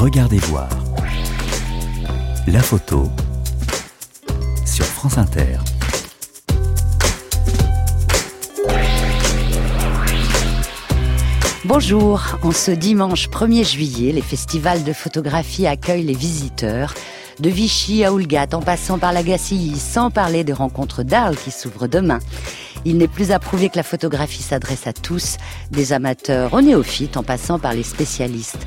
Regardez voir. La photo sur France Inter. Bonjour, en ce dimanche 1er juillet, les festivals de photographie accueillent les visiteurs de Vichy à Oulgat, en passant par la Gacilly, sans parler des rencontres d'Arles qui s'ouvrent demain. Il n'est plus à prouver que la photographie s'adresse à tous, des amateurs aux néophytes en passant par les spécialistes.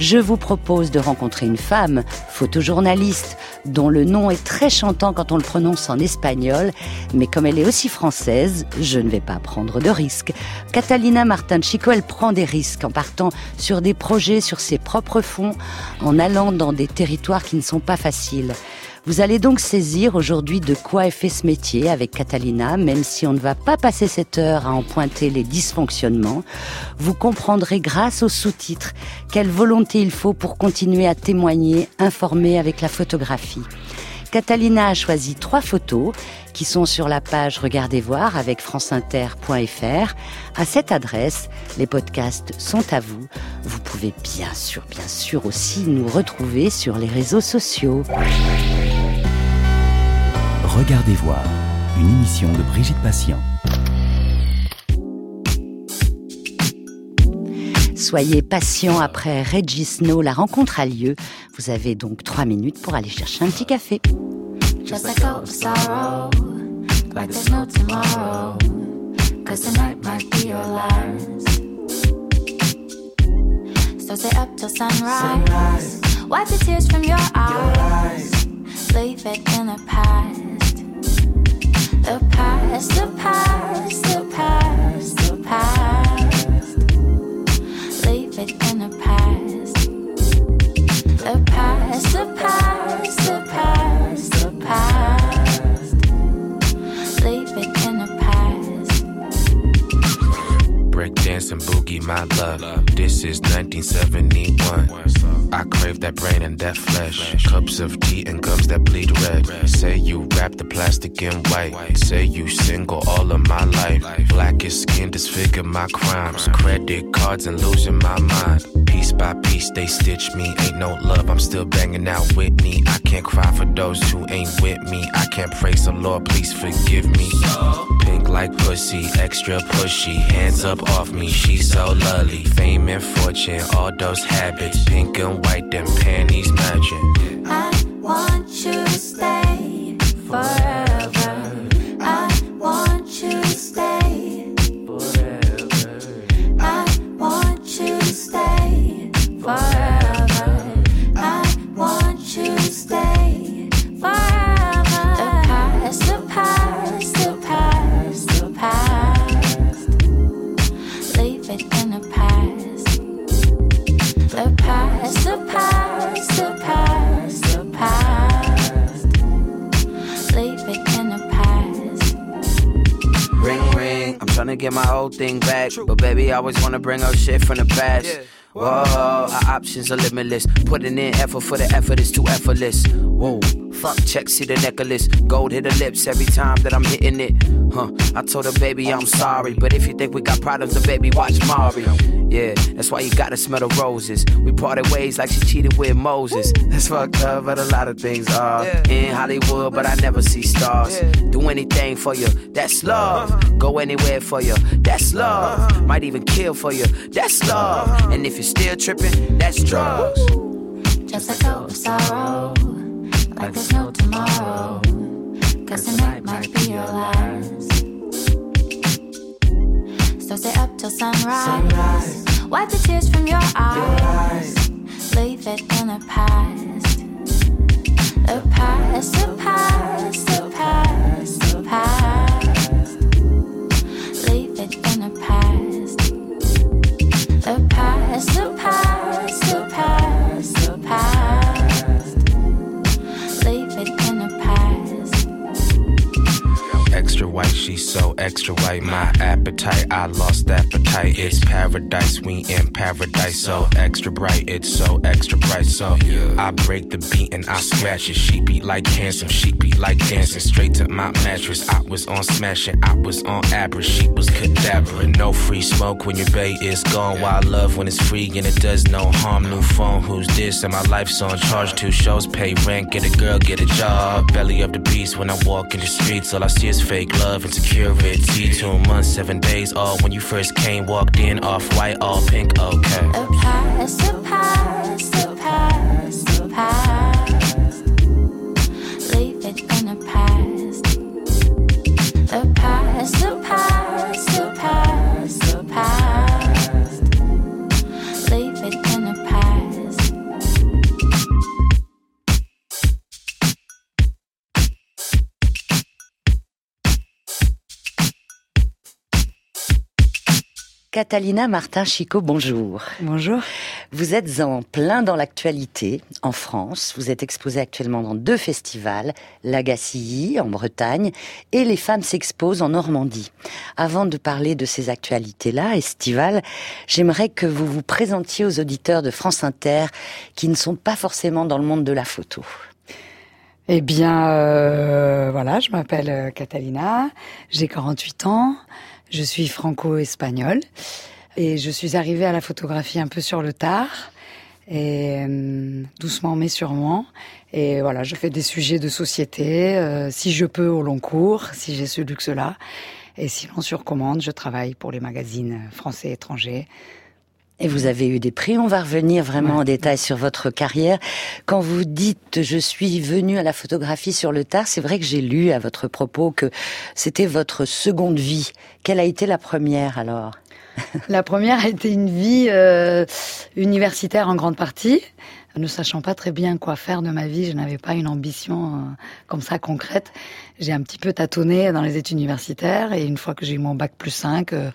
Je vous propose de rencontrer une femme, photojournaliste, dont le nom est très chantant quand on le prononce en espagnol, mais comme elle est aussi française, je ne vais pas prendre de risques. Catalina Martin Chico, elle prend des risques en partant sur des projets sur ses propres fonds, en allant dans des territoires qui ne sont pas faciles. Vous allez donc saisir aujourd'hui de quoi est fait ce métier avec Catalina, même si on ne va pas passer cette heure à en pointer les dysfonctionnements. Vous comprendrez grâce aux sous-titres quelle volonté il faut pour continuer à témoigner, informer avec la photographie. Catalina a choisi trois photos qui sont sur la page Regardez voir avec franceinter.fr. À cette adresse, les podcasts sont à vous. Vous pouvez bien sûr, bien sûr aussi nous retrouver sur les réseaux sociaux. Regardez voir, une émission de Brigitte Patient. Soyez patient après Reggie Snow, la rencontre a lieu. Vous avez donc trois minutes pour aller chercher un petit café. Just like of sorrow, like there's no tomorrow, cause tonight might be your last. So stay up till sunrise, wipe the tears from your eyes, leave it in the past. The past, the past, the past, the past. Leave it in the past. The and boogie, my love. This is 1971. I crave that brain and that flesh. Cups of tea and gums that bleed red. Say you wrap the plastic in white. Say you single all of my life. Blackest skin disfigure my crimes. Credit cards and losing my mind. Piece by piece they stitch me. Ain't no love, I'm still banging out Whitney. I can't cry for those who ain't with me. I can't pray, so Lord, please forgive me. Pink like pussy, extra pushy. Hands up off me, she's so lovely. Fame and fortune, all those habits. Pink and white, them panties matching. I want you to stay forever. Get my old thing back. But baby, I always wanna bring up shit from the past. Whoa, our options are limitless. Putting in effort for the effort is too effortless. Whoa, fuck, check, see the necklace. Gold hit the lips every time that I'm hitting it. Huh, I told her, baby, I'm sorry. But if you think we got problems, then baby, watch Mario. Yeah, that's why you gotta smell the roses. We parted ways like she cheated with Moses. That's fucked up, but a lot of things are. In Hollywood, but I never see stars. Do anything for you, that's love. Uh-huh. Go anywhere for you, that's uh-huh. love. Might even kill for you, that's love. Uh-huh. And if you're still tripping, that's drugs. Just let go of sorrow, like there's no tomorrow. Cause tonight might be your last. So stay up till sunrise. Wipe the tears from your eyes. Leave it in the past. The past, the past, the past, the past. Leave it in the past. The past, the past, the past, white, she's so extra white. my appetite. I lost appetite. It's paradise, we in paradise. So extra bright, it's so extra bright. So I break the beat and I scratch it. She beat like handsome, she beat like dancing. Straight to my mattress. I was on smashing, I was on average. She was cadaver. No free smoke when your bay is gone. Wild love when it's free and it does no harm. New phone, who's this? And my life's on charge. Two shows, pay rent, get a girl, get a job. Belly of the beast when I walk in the streets. All I see is fake love and security. Two months, seven days, all when you first came, walked in, off white, all pink, okay. A past, a past, Catalina Martin Chico, bonjour. Bonjour. Vous êtes en plein dans l'actualité en France. Vous êtes exposée actuellement dans deux festivals, l'Agacilly en Bretagne et Les Femmes s'exposent en Normandie. Avant de parler de ces actualités-là, estivales, j'aimerais que vous vous présentiez aux auditeurs de France Inter qui ne sont pas forcément dans le monde de la photo. Eh bien, euh, voilà, je m'appelle euh, Catalina, j'ai 48 ans, je suis franco-espagnole et je suis arrivée à la photographie un peu sur le tard et euh, doucement mais sûrement. Et voilà, je fais des sujets de société, euh, si je peux au long cours, si j'ai ce luxe-là. Et sinon, sur commande, je travaille pour les magazines français et étrangers. Et vous avez eu des prix. On va revenir vraiment en détail sur votre carrière. Quand vous dites je suis venue à la photographie sur le tard, c'est vrai que j'ai lu à votre propos que c'était votre seconde vie. Quelle a été la première alors? La première a été une vie euh, universitaire en grande partie. Ne sachant pas très bien quoi faire de ma vie, je n'avais pas une ambition euh, comme ça concrète. J'ai un petit peu tâtonné dans les études universitaires et une fois que j'ai eu mon bac plus 5, euh,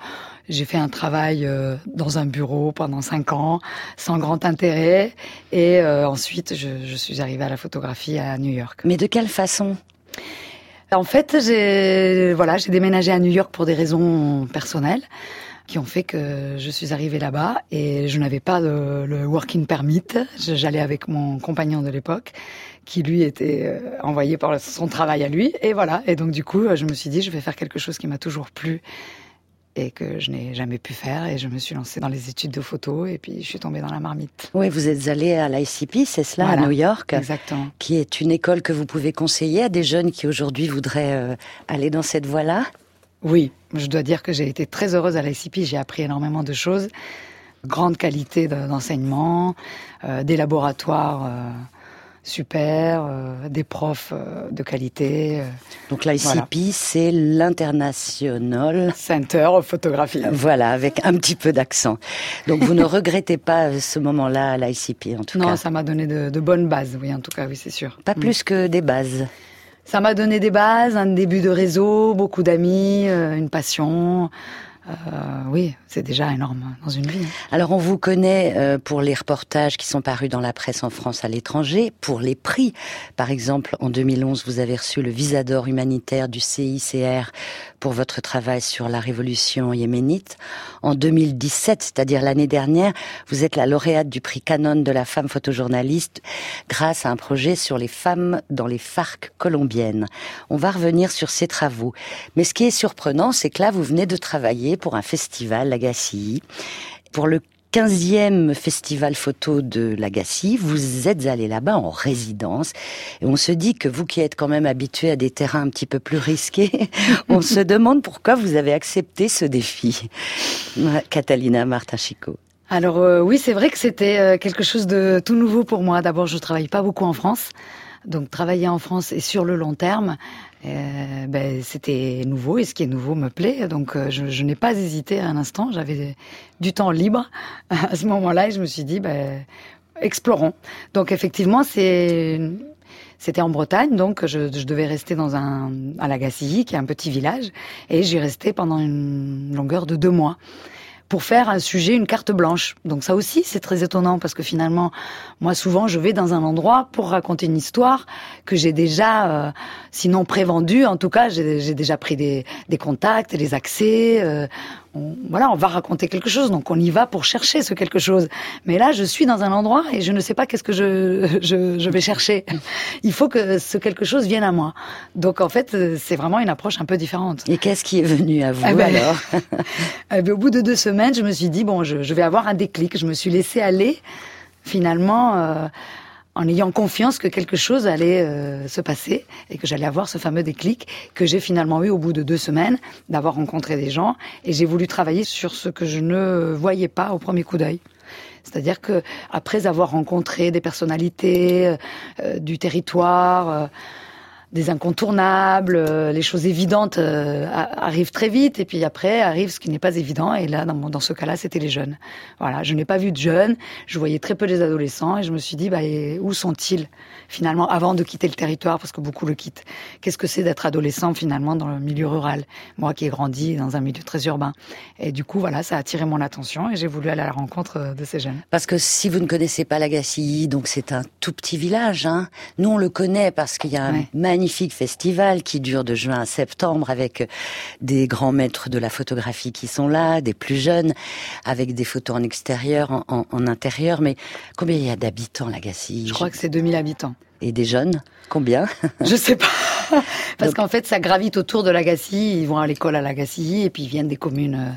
j'ai fait un travail euh, dans un bureau pendant cinq ans, sans grand intérêt. Et ensuite, je, je suis arrivée à la photographie à New York. Mais de quelle façon? En fait, j'ai voilà, j'ai déménagé à New York pour des raisons personnelles qui ont fait que je suis arrivée là-bas et je n'avais pas le working permit. J'allais avec mon compagnon de l'époque qui lui était euh, envoyé par son travail à lui et voilà. Et donc du coup, je me suis dit je vais faire quelque chose qui m'a toujours plu et que je n'ai jamais pu faire et je me suis lancée dans les études de photo et puis je suis tombée dans la marmite. Oui, vous êtes allée à l'ICP, c'est cela, Voilà. à New York, Exactement. qui est une école que vous pouvez conseiller à des jeunes qui aujourd'hui voudraient euh, aller dans cette voie-là? Oui, je dois dire que j'ai été très heureuse à l'ICP. J'ai appris énormément de choses. Grande qualité de- d'enseignement, euh, des laboratoires euh, super, euh, des profs de qualité. Donc l'ICP, Voilà. c'est l'international. Center of Photography. Voilà, avec un petit peu d'accent. Donc vous ne regrettez pas ce moment-là à l'ICP, en tout Non, cas. ça m'a donné de, de bonnes bases, oui, en tout cas, oui, c'est sûr. Pas Mm. plus que des bases. Ça m'a donné des bases, un début de réseau, beaucoup d'amis, euh, une passion. Euh, oui, c'est déjà énorme dans une vie. hein. Alors on vous connaît euh, pour les reportages qui sont parus dans la presse en France à l'étranger, pour les prix. Par exemple, en 2011, vous avez reçu le visa d'or humanitaire du CICR pour votre travail sur la révolution yéménite. En 2017, c'est-à-dire l'année dernière, vous êtes la lauréate du prix Canon de la femme photojournaliste grâce à un projet sur les femmes dans les FARC colombiennes. On va revenir sur ces travaux. Mais ce qui est surprenant, c'est que là, vous venez de travailler pour un festival, l'Agaci, pour le 15e festival photo de l'Agassi, vous êtes allé là-bas en résidence et on se dit que vous qui êtes quand même habitué à des terrains un petit peu plus risqués, on se demande pourquoi vous avez accepté ce défi. Catalina Martin Chico. Alors euh, oui, c'est vrai que c'était euh, quelque chose de tout nouveau pour moi. D'abord, je travaille pas beaucoup en France, donc travailler en France et sur le long terme, euh, ben, c'était nouveau et ce qui est nouveau me plaît. Donc euh, je, je n'ai pas hésité un instant. J'avais du temps libre à ce moment-là et je me suis dit, ben, explorons. Donc effectivement, c'est c'était en Bretagne, donc je, je devais rester dans un à Lagacilly, qui est un petit village, et j'y restais pendant une longueur de deux mois pour faire un sujet, une carte blanche. Donc ça aussi, c'est très étonnant parce que finalement, moi souvent, je vais dans un endroit pour raconter une histoire que j'ai déjà, euh, sinon prévendue, en tout cas, j'ai déjà pris des, des contacts, des accès. Euh, on, voilà, on va raconter quelque chose, donc on y va pour chercher ce quelque chose. Mais là, je suis dans un endroit et je ne sais pas qu'est-ce que je, je, je, vais chercher. Il faut que ce quelque chose vienne à moi. Donc en fait, c'est vraiment une approche un peu différente. Et qu'est-ce qui est venu à vous ah ben, alors eh ben, Au bout de deux semaines, je me suis dit bon, je, je, vais avoir un déclic. Je me suis laissée aller finalement. Euh, en ayant confiance que quelque chose allait euh, se passer et que j'allais avoir ce fameux déclic que j'ai finalement eu au bout de deux semaines d'avoir rencontré des gens et j'ai voulu travailler sur ce que je ne voyais pas au premier coup d'œil. C'est-à-dire que après avoir rencontré des personnalités euh, euh, du territoire, des incontournables, euh, les choses évidentes euh, arrivent très vite, et puis après arrive ce qui n'est pas évident. Et là, dans, dans ce cas-là, c'était les jeunes. Voilà, je n'ai pas vu de jeunes, je voyais très peu les adolescents, et je me suis dit, bah, où sont-ils finalement avant de quitter le territoire, parce que beaucoup le quittent. Qu'est-ce que c'est d'être adolescent finalement dans le milieu rural? Moi qui ai grandi dans un milieu très urbain. Et du coup, voilà, ça a attiré mon attention, et j'ai voulu aller à la rencontre euh, de ces jeunes. Parce que si vous ne connaissez pas la Gacilly, donc c'est un tout petit village. Hein. Nous, on le connaît parce qu'il y a un magnifique festival qui dure de juin à septembre avec des grands maîtres de la photographie qui sont là, des plus jeunes, avec des photos en extérieur, en, intérieur. Mais combien il y a d'habitants, la Je crois que c'est 2000 habitants. Et des jeunes? Combien? Je sais pas. Parce qu'en fait, ça gravite autour de Lagacilly. Ils vont à l'école à Lagacilly et puis ils viennent des communes euh,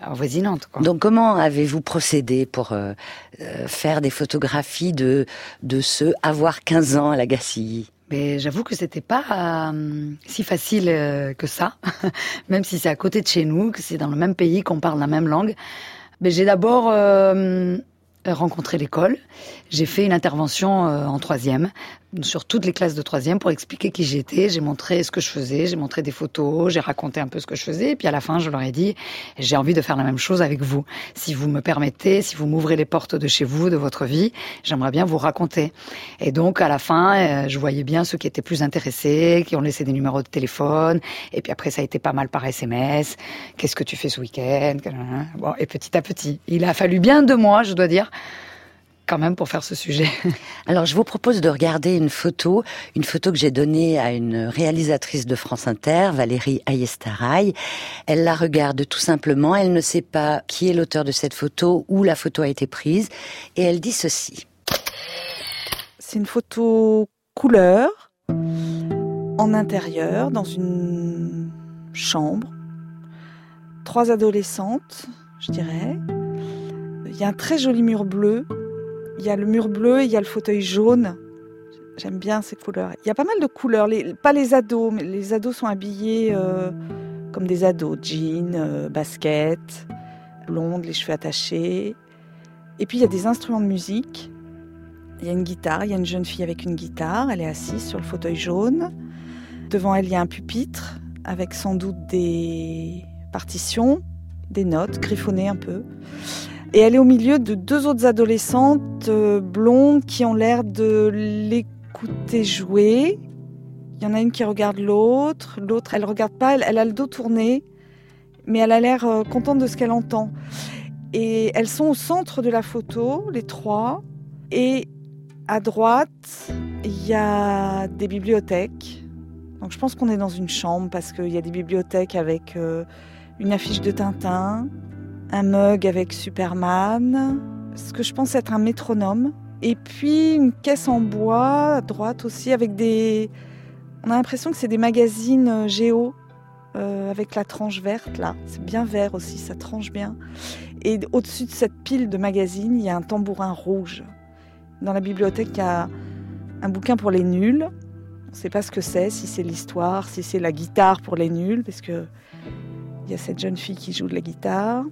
avoisinantes. Donc comment avez-vous procédé pour euh, euh, faire des photographies de, de ceux avoir 15 ans à Lagacilly mais j'avoue que c'était pas euh, si facile euh, que ça, même si c'est à côté de chez nous, que c'est dans le même pays, qu'on parle la même langue. Mais j'ai d'abord euh, rencontré l'école. J'ai fait une intervention en troisième sur toutes les classes de troisième pour expliquer qui j'étais. J'ai montré ce que je faisais, j'ai montré des photos, j'ai raconté un peu ce que je faisais. Et puis à la fin, je leur ai dit, j'ai envie de faire la même chose avec vous. Si vous me permettez, si vous m'ouvrez les portes de chez vous, de votre vie, j'aimerais bien vous raconter. Et donc à la fin, euh, je voyais bien ceux qui étaient plus intéressés, qui ont laissé des numéros de téléphone. Et puis après, ça a été pas mal par SMS. Qu'est-ce que tu fais ce week-end? Bon, et petit à petit, il a fallu bien deux mois, je dois dire, quand même pour faire ce sujet. Alors je vous propose de regarder une photo, une photo que j'ai donnée à une réalisatrice de France Inter, Valérie Ayestaray. Elle la regarde tout simplement, elle ne sait pas qui est l'auteur de cette photo, où la photo a été prise, et elle dit ceci. C'est une photo couleur, en intérieur, dans une chambre. Trois adolescentes, je dirais. Il y a un très joli mur bleu il y a le mur bleu, il y a le fauteuil jaune. J'aime bien ces couleurs. Il y a pas mal de couleurs, pas les ados, mais les ados sont habillés euh, comme des ados, jeans, euh, baskets, blondes, les cheveux attachés. Et puis il y a des instruments de musique. Il y a une guitare, il y a une jeune fille avec une guitare, elle est assise sur le fauteuil jaune. Devant elle, il y a un pupitre avec sans doute des partitions, des notes griffonnées un peu. Et elle est au milieu de deux autres adolescentes euh, blondes qui ont l'air de l'écouter jouer. Il y en a une qui regarde l'autre, l'autre elle regarde pas, elle, a le dos tourné, mais elle a l'air euh, contente de ce qu'elle entend. Et elles sont au centre de la photo, les trois. Et à droite, il y a des bibliothèques. Donc je pense qu'on est dans une chambre parce qu'il y a des bibliothèques avec euh, une affiche de Tintin, un mug avec Superman, ce que je pense être un métronome, et puis une caisse en bois à droite aussi avec des. On a l'impression que c'est des magazines euh, géo euh, avec la tranche verte là. C'est bien vert aussi, ça tranche bien. Et au-dessus de cette pile de magazines, il y a un tambourin rouge. Dans la bibliothèque, il y a un bouquin pour les nuls. On ne sait pas ce que c'est, si c'est l'histoire, si c'est la guitare pour les nuls, parce que il y a cette jeune fille qui joue de la guitare.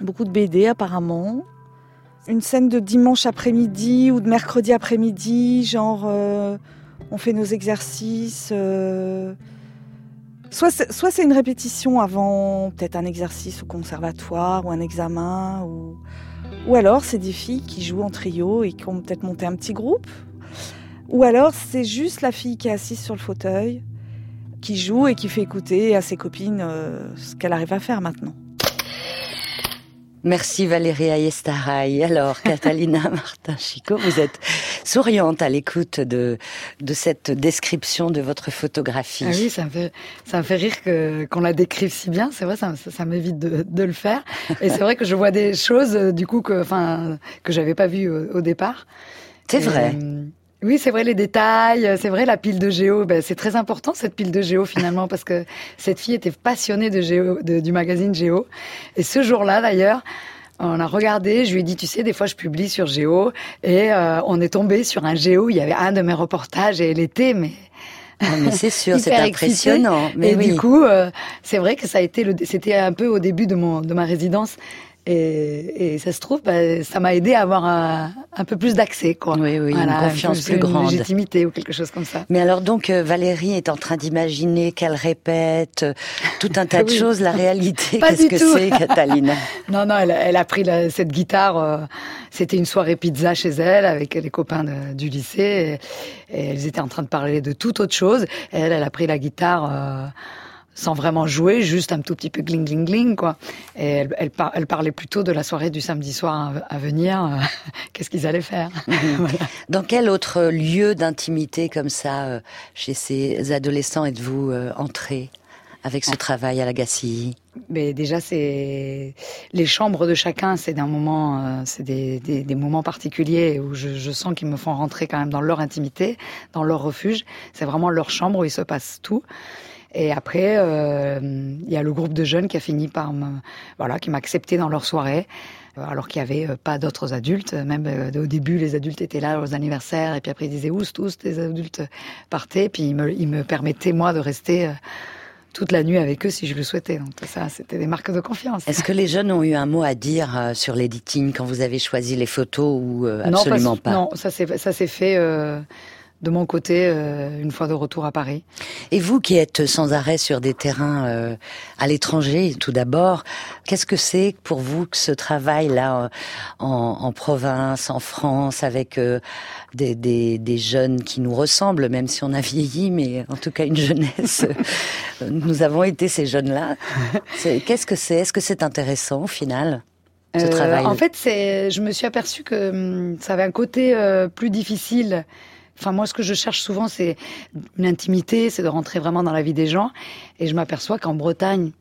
Beaucoup de BD apparemment. Une scène de dimanche après-midi ou de mercredi après-midi, genre euh, on fait nos exercices. Euh, soit c'est une répétition avant peut-être un exercice au conservatoire ou un examen, ou, ou alors c'est des filles qui jouent en trio et qui ont peut-être monté un petit groupe. Ou alors c'est juste la fille qui est assise sur le fauteuil, qui joue et qui fait écouter à ses copines euh, ce qu'elle arrive à faire maintenant. Merci Valérie Ayestaray. Alors, Catalina Martin-Chico, vous êtes souriante à l'écoute de, de cette description de votre photographie. Ah oui, ça me fait, ça me fait rire que, qu'on la décrive si bien. C'est vrai, ça, ça, m'évite de, de, le faire. Et c'est vrai que je vois des choses, euh, du coup, que, enfin, que j'avais pas vues au, départ. C'est vrai. Euh, oui, c'est vrai les détails, c'est vrai la pile de géo. Ben, c'est très important cette pile de géo finalement parce que cette fille était passionnée de géo, du magazine Géo. Et ce jour-là d'ailleurs, on a regardé, je lui ai dit, tu sais, des fois je publie sur Géo et euh, on est tombé sur un Géo. Il y avait un de mes reportages et elle était mais ah, mais c'est sûr, c'est impressionnant. Mais et du coup, euh, c'est vrai que ça a été, c'était un peu au début de mon de ma résidence. Et, et, ça se trouve, bah, ça m'a aidé à avoir un, un peu plus d'accès, quoi. Oui, oui, une confiance plus, grande, une légitimité ou quelque chose comme ça. Mais alors donc, euh, Valérie est en train d'imaginer qu'elle répète euh, tout un tas de choses. La réalité, qu'est-ce que c'est, Catalina? Non, non, elle, elle a pris la, cette guitare. Euh, c'était une soirée pizza chez elle avec les copains de, du lycée. Et, et, elles étaient en train de parler de toute autre chose. Et elle, elle a pris la guitare sans vraiment jouer, juste un tout petit peu gling gling gling quoi. Et elle, elle, elle parlait plutôt de la soirée du samedi soir à, venir, euh, qu'est-ce qu'ils allaient faire? Dans quel autre lieu d'intimité comme ça, euh, chez ces adolescents, êtes-vous euh, entré avec ce ah. travail à la Gacilly? Mais déjà, c'est les chambres de chacun, c'est d'un moment, c'est des, des, des, moments particuliers où je, je sens qu'ils me font rentrer quand même dans leur intimité, dans leur refuge. C'est vraiment leur chambre où il se passe tout. Et après, euh, il y a le groupe de jeunes qui a fini par me, voilà, qui m'a accepté dans leur soirée, euh, alors qu'il n'y avait euh, pas d'autres adultes. Même au début, les adultes étaient là aux anniversaires, et puis après ils disaient où tous les adultes partaient, puis ils me, ils me permettaient moi de rester toute la nuit avec eux si je le souhaitais. Donc ça, c'était des marques de confiance. Est-ce que les jeunes ont eu un mot à dire sur l'editing quand vous avez choisi les photos ou absolument pas, Non, ça s'est ça s'est fait de mon côté euh, une fois de retour à Paris. Et vous qui êtes sans arrêt sur des terrains euh, à l'étranger, tout d'abord, qu'est-ce que c'est pour vous que ce travail-là en, en, province, en France, avec euh, des, des, des, jeunes qui nous ressemblent, même si on a vieilli, mais en tout cas une jeunesse, nous avons été ces jeunes-là. Qu'est-ce que c'est? Est-ce que c'est intéressant au final ce travail? En fait, je me suis aperçue que hum, ça avait un côté plus difficile Enfin, moi, ce que je cherche souvent, c'est une intimité, c'est de rentrer vraiment dans la vie des gens. Et je m'aperçois qu'en Bretagne,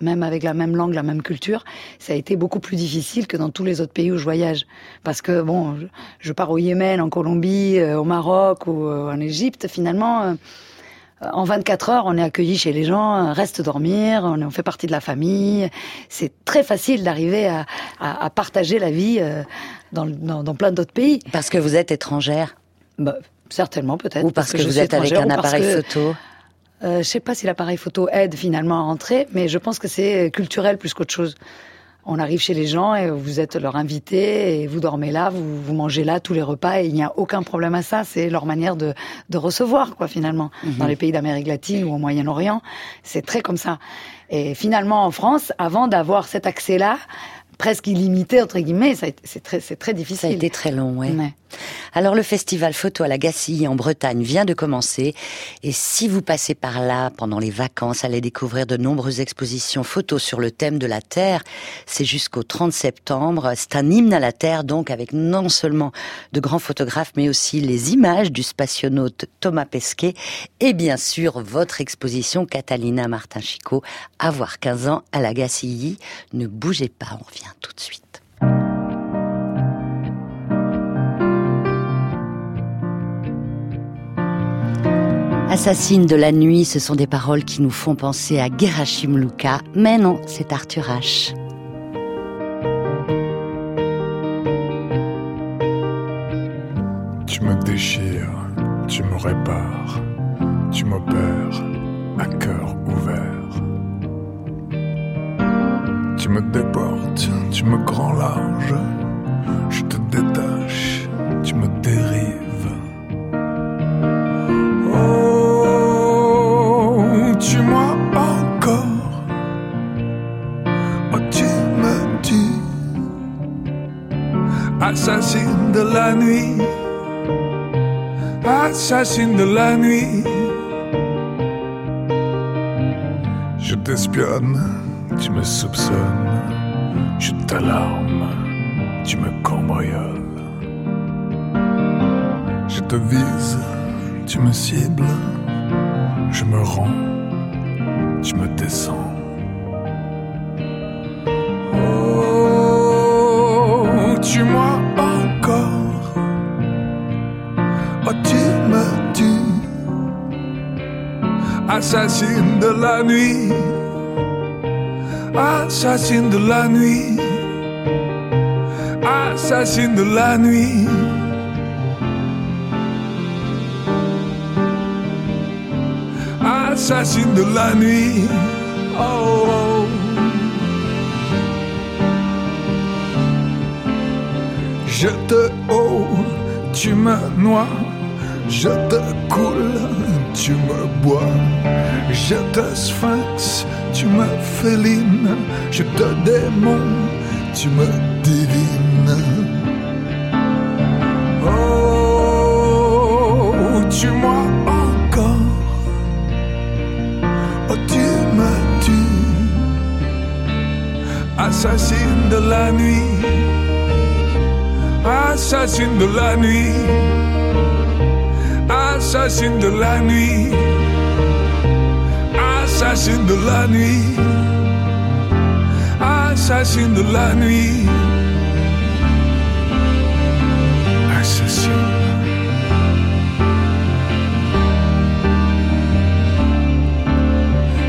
même avec la même langue, la même culture, ça a été beaucoup plus difficile que dans tous les autres pays où je voyage. Parce que, bon, je, pars au Yémen, en Colombie, euh, au Maroc ou euh, en Égypte, finalement, euh, en 24 heures, on est accueilli chez les gens, reste dormir, on, fait partie de la famille. C'est très facile d'arriver à, à, partager la vie dans, dans, dans plein d'autres pays. Parce que vous êtes étrangère bah, Certainement, peut-être. Ou parce, que, vous êtes avec un appareil photo euh, Je sais pas si l'appareil photo aide finalement à rentrer, mais je pense que c'est culturel plus qu'autre chose. On arrive chez les gens et vous êtes leur invité et vous dormez là, vous, vous mangez là tous les repas et il n'y a aucun problème à ça. C'est leur manière de, de recevoir, quoi, finalement. Mhm. Dans les pays d'Amérique latine ou au Moyen-Orient, c'est très comme ça. Et finalement, en France, avant d'avoir cet accès-là, presque illimité entre guillemets. C'est très, très difficile. Ça a été très long, ouais. Alors le festival photo à la Gacilly en Bretagne vient de commencer et si vous passez par là pendant les vacances, allez découvrir de nombreuses expositions photos sur le thème de la Terre. C'est jusqu'au 30 septembre. C'est un hymne à la Terre donc avec non seulement de grands photographes mais aussi les images du spationaute Thomas Pesquet et bien sûr votre exposition Catalina Martin-Chico, avoir 15 ans à la Gacilly. Ne bougez pas, on revient tout de suite. Assassine de la nuit, ce sont des paroles qui nous font penser à Gerashim Luka, mais non, c'est Arthur H. Tu me déchires, tu me répares, tu m'opères à cœur ouvert. Tu me déportes, tu me grand large, la nuit. Assassine de la nuit. Je t'espionne, tu me soupçonnes. je t'alarme, tu me cambrioles. Je te vise, tu me cibles, je me rends, tu me descends. Assassine de la nuit assassine de la nuit, assassine de la nuit. Assassine de la nuit. Oh, oh. Je te haut, tu me noies, je te coule, tu me bois, je te sphinx, tu me félines, je te démon, tu me divines. Oh, tue-moi encore, oh tu me tues, assassine de la nuit, assassine de la nuit, assassine de la nuit. Assassine de la nuit, assassine de la nuit, assassine.